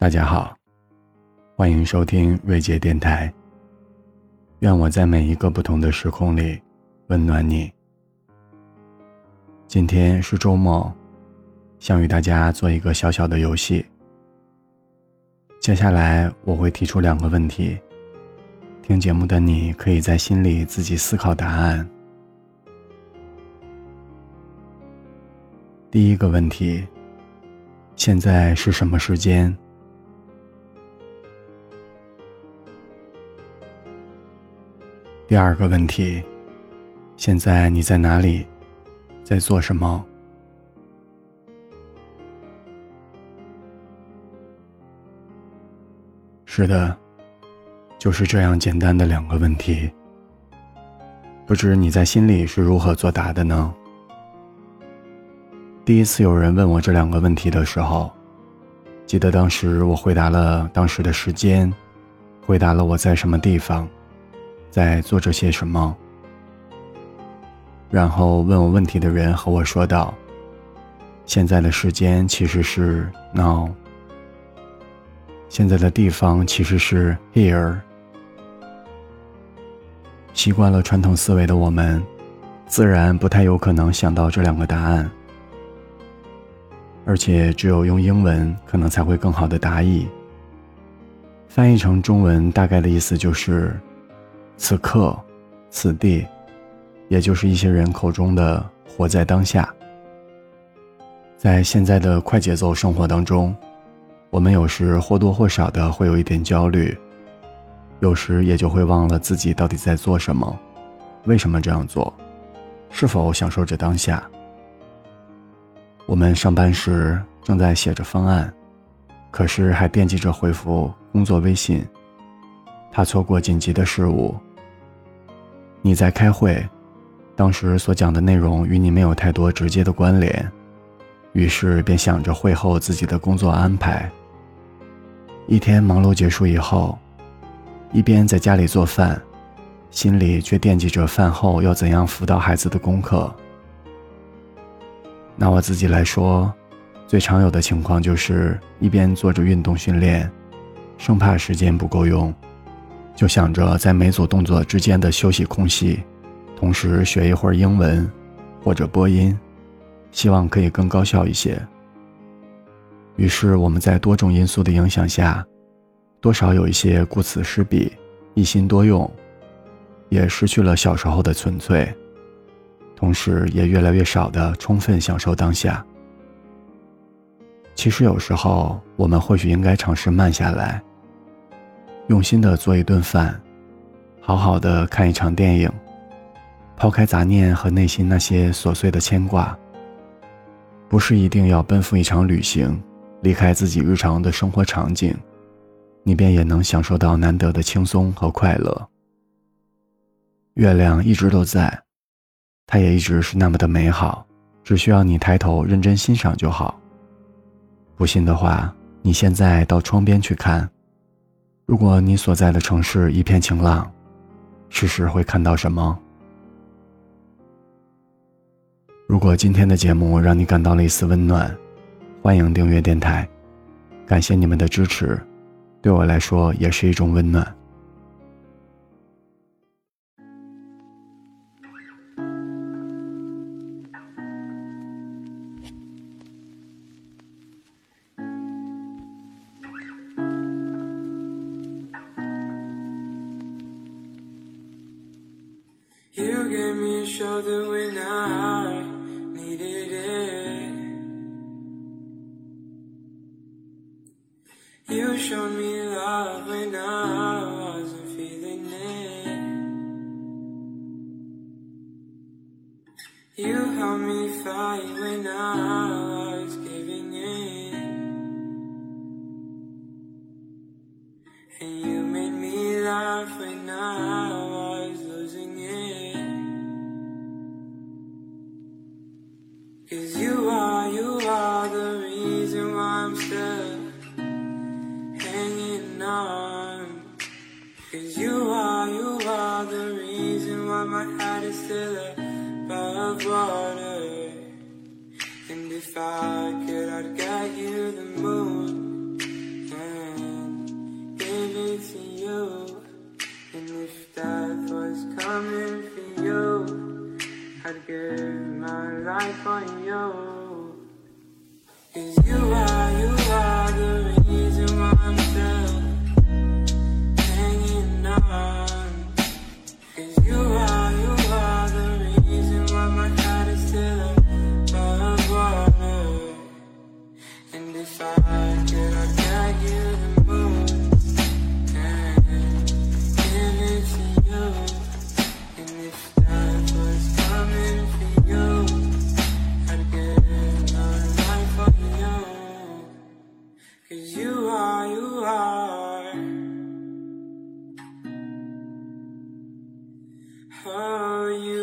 大家好，欢迎收听瑞杰电台。愿我在每一个不同的时空里温暖你。今天是周末，想与大家做一个小小的游戏。接下来我会提出两个问题，听节目的你可以在心里自己思考答案。第一个问题：现在是什么时间？第二个问题，现在你在哪里，在做什么？是的，就是这样简单的两个问题。不知你在心里是如何作答的呢？第一次有人问我这两个问题的时候，记得当时我回答了当时的时间，回答了我在什么地方。在做着些什么？然后问我问题的人和我说道：“现在的时间其实是 now，现在的地方其实是 here。”习惯了传统思维的我们，自然不太有可能想到这两个答案，而且只有用英文可能才会更好的答译。翻译成中文，大概的意思就是。此刻，此地，也就是一些人口中的活在当下。在现在的快节奏生活当中，我们有时或多或少的会有一点焦虑，有时也就会忘了自己到底在做什么，为什么这样做，是否享受着当下。我们上班时正在写着方案，可是还惦记着回复工作微信，怕错过紧急的事务。你在开会，当时所讲的内容与你没有太多直接的关联，于是便想着会后自己的工作安排。一天忙碌结束以后，一边在家里做饭，心里却惦记着饭后要怎样辅导孩子的功课。拿我自己来说，最常有的情况就是一边做着运动训练，生怕时间不够用。就想着在每组动作之间的休息空隙，同时学一会儿英文，或者播音，希望可以更高效一些。于是我们在多种因素的影响下，多少有一些顾此失彼，一心多用，也失去了小时候的纯粹，同时也越来越少的充分享受当下。其实有时候我们或许应该尝试慢下来。用心的做一顿饭，好好的看一场电影，抛开杂念和内心那些琐碎的牵挂。不是一定要奔赴一场旅行，离开自己日常的生活场景，你便也能享受到难得的轻松和快乐。月亮一直都在，它也一直是那么的美好，只需要你抬头认真欣赏就好。不信的话，你现在到窗边去看。如果你所在的城市一片晴朗，时时会看到什么？如果今天的节目让你感到了一丝温暖，欢迎订阅电台，感谢你们的支持，对我来说也是一种温暖。You gave me a shoulder when I needed it. You showed me love when I wasn't feeling it. You helped me fight when I was giving in. And you made me laugh when I on. Cause you are, you are the reason why my heart is still above water. And if I could, I'd get you the moon and give it to you. And if death was coming for you, I'd give my life on you. Cause How you